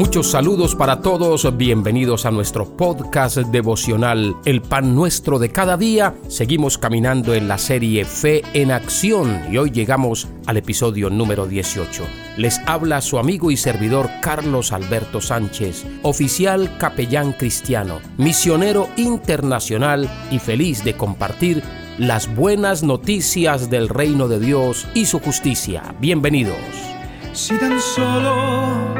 Muchos saludos para todos, bienvenidos a nuestro podcast devocional El Pan Nuestro de cada día. Seguimos caminando en la serie Fe en Acción y hoy llegamos al episodio número 18. Les habla su amigo y servidor Carlos Alberto Sánchez, oficial capellán cristiano, misionero internacional y feliz de compartir las buenas noticias del reino de Dios y su justicia. Bienvenidos. Si tan solo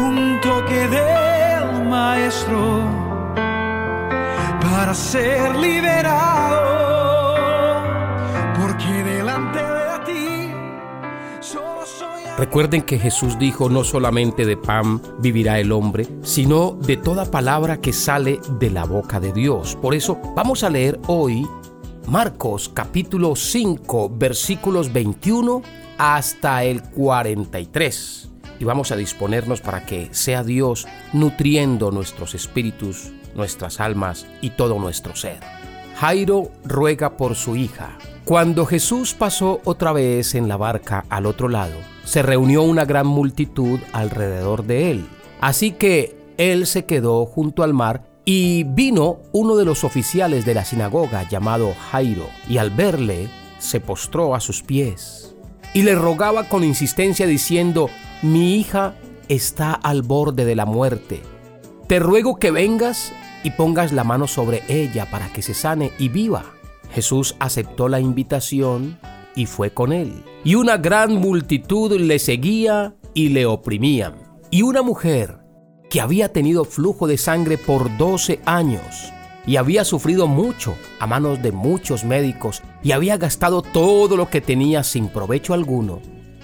un del maestro para ser liberado. Porque delante de ti solo soy Recuerden que Jesús dijo no solamente de pan vivirá el hombre, sino de toda palabra que sale de la boca de Dios. Por eso vamos a leer hoy Marcos capítulo 5 versículos 21 hasta el 43. Y vamos a disponernos para que sea Dios nutriendo nuestros espíritus, nuestras almas y todo nuestro ser. Jairo ruega por su hija. Cuando Jesús pasó otra vez en la barca al otro lado, se reunió una gran multitud alrededor de él. Así que él se quedó junto al mar y vino uno de los oficiales de la sinagoga llamado Jairo, y al verle se postró a sus pies y le rogaba con insistencia diciendo, mi hija está al borde de la muerte. Te ruego que vengas y pongas la mano sobre ella para que se sane y viva. Jesús aceptó la invitación y fue con él. Y una gran multitud le seguía y le oprimían. Y una mujer que había tenido flujo de sangre por 12 años y había sufrido mucho a manos de muchos médicos y había gastado todo lo que tenía sin provecho alguno,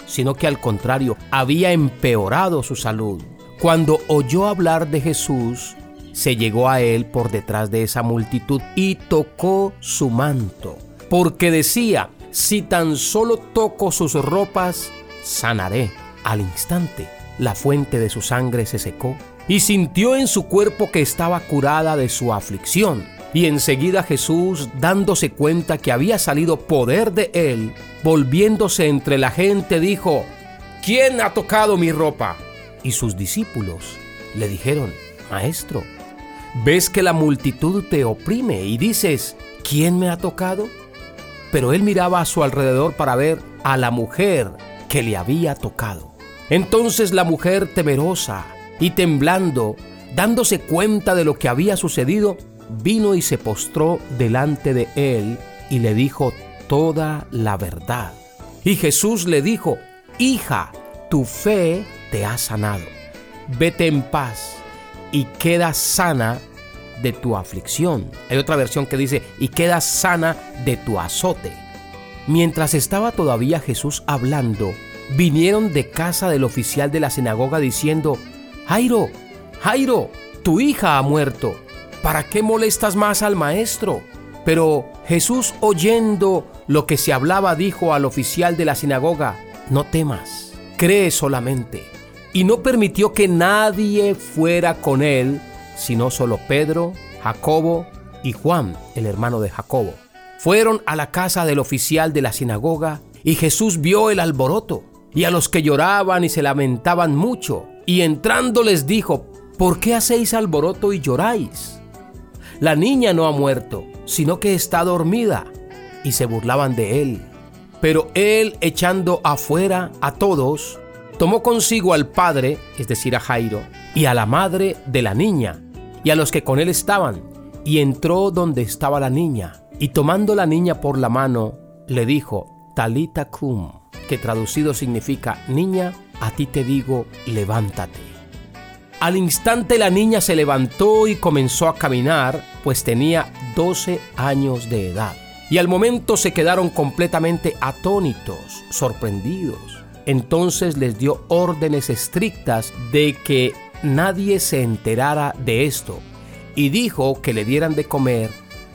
sino que al contrario había empeorado su salud. Cuando oyó hablar de Jesús, se llegó a él por detrás de esa multitud y tocó su manto, porque decía, si tan solo toco sus ropas, sanaré. Al instante, la fuente de su sangre se secó y sintió en su cuerpo que estaba curada de su aflicción. Y enseguida Jesús, dándose cuenta que había salido poder de él, volviéndose entre la gente, dijo, ¿quién ha tocado mi ropa? Y sus discípulos le dijeron, Maestro, ves que la multitud te oprime y dices, ¿quién me ha tocado? Pero él miraba a su alrededor para ver a la mujer que le había tocado. Entonces la mujer temerosa, y temblando, dándose cuenta de lo que había sucedido, vino y se postró delante de él y le dijo toda la verdad. Y Jesús le dijo, Hija, tu fe te ha sanado. Vete en paz y queda sana de tu aflicción. Hay otra versión que dice, y queda sana de tu azote. Mientras estaba todavía Jesús hablando, vinieron de casa del oficial de la sinagoga diciendo, Jairo, Jairo, tu hija ha muerto. ¿Para qué molestas más al maestro? Pero Jesús, oyendo lo que se hablaba, dijo al oficial de la sinagoga, no temas, cree solamente. Y no permitió que nadie fuera con él, sino solo Pedro, Jacobo y Juan, el hermano de Jacobo. Fueron a la casa del oficial de la sinagoga y Jesús vio el alboroto y a los que lloraban y se lamentaban mucho y entrando les dijo, ¿por qué hacéis alboroto y lloráis? La niña no ha muerto, sino que está dormida. y se burlaban de él. Pero él, echando afuera a todos, tomó consigo al padre, es decir, a Jairo, y a la madre de la niña, y a los que con él estaban, y entró donde estaba la niña, y tomando la niña por la mano, le dijo, Talita cum, que traducido significa, niña, a ti te digo, levántate. Al instante la niña se levantó y comenzó a caminar, pues tenía 12 años de edad. Y al momento se quedaron completamente atónitos, sorprendidos. Entonces les dio órdenes estrictas de que nadie se enterara de esto y dijo que le dieran de comer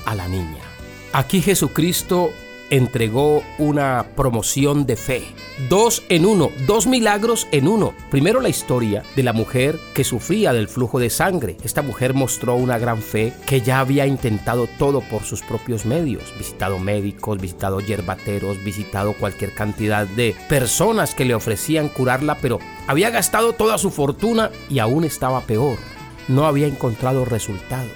a la niña. Aquí Jesucristo entregó una promoción de fe. Dos en uno, dos milagros en uno. Primero la historia de la mujer que sufría del flujo de sangre. Esta mujer mostró una gran fe que ya había intentado todo por sus propios medios. Visitado médicos, visitado yerbateros, visitado cualquier cantidad de personas que le ofrecían curarla, pero había gastado toda su fortuna y aún estaba peor. No había encontrado resultados.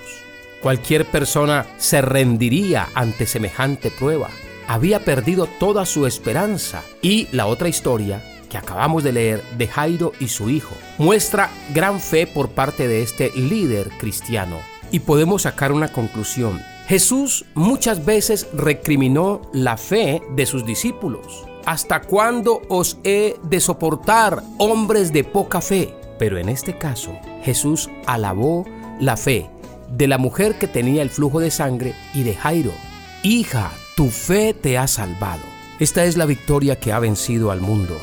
Cualquier persona se rendiría ante semejante prueba había perdido toda su esperanza. Y la otra historia que acabamos de leer de Jairo y su hijo muestra gran fe por parte de este líder cristiano. Y podemos sacar una conclusión. Jesús muchas veces recriminó la fe de sus discípulos. ¿Hasta cuándo os he de soportar, hombres de poca fe? Pero en este caso, Jesús alabó la fe de la mujer que tenía el flujo de sangre y de Jairo. Hija, tu fe te ha salvado. Esta es la victoria que ha vencido al mundo,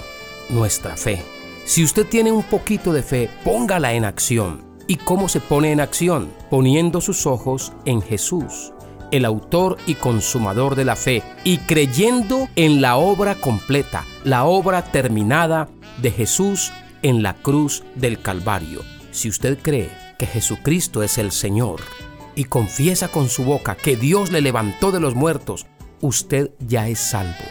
nuestra fe. Si usted tiene un poquito de fe, póngala en acción. ¿Y cómo se pone en acción? Poniendo sus ojos en Jesús, el autor y consumador de la fe, y creyendo en la obra completa, la obra terminada de Jesús en la cruz del Calvario. Si usted cree que Jesucristo es el Señor y confiesa con su boca que Dios le levantó de los muertos usted ya es salvo.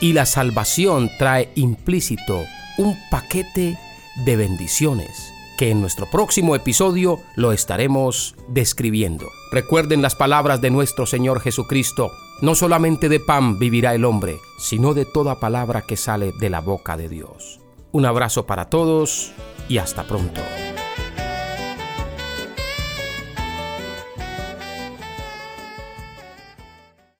Y la salvación trae implícito un paquete de bendiciones que en nuestro próximo episodio lo estaremos describiendo. Recuerden las palabras de nuestro Señor Jesucristo, no solamente de pan vivirá el hombre, sino de toda palabra que sale de la boca de Dios. Un abrazo para todos y hasta pronto.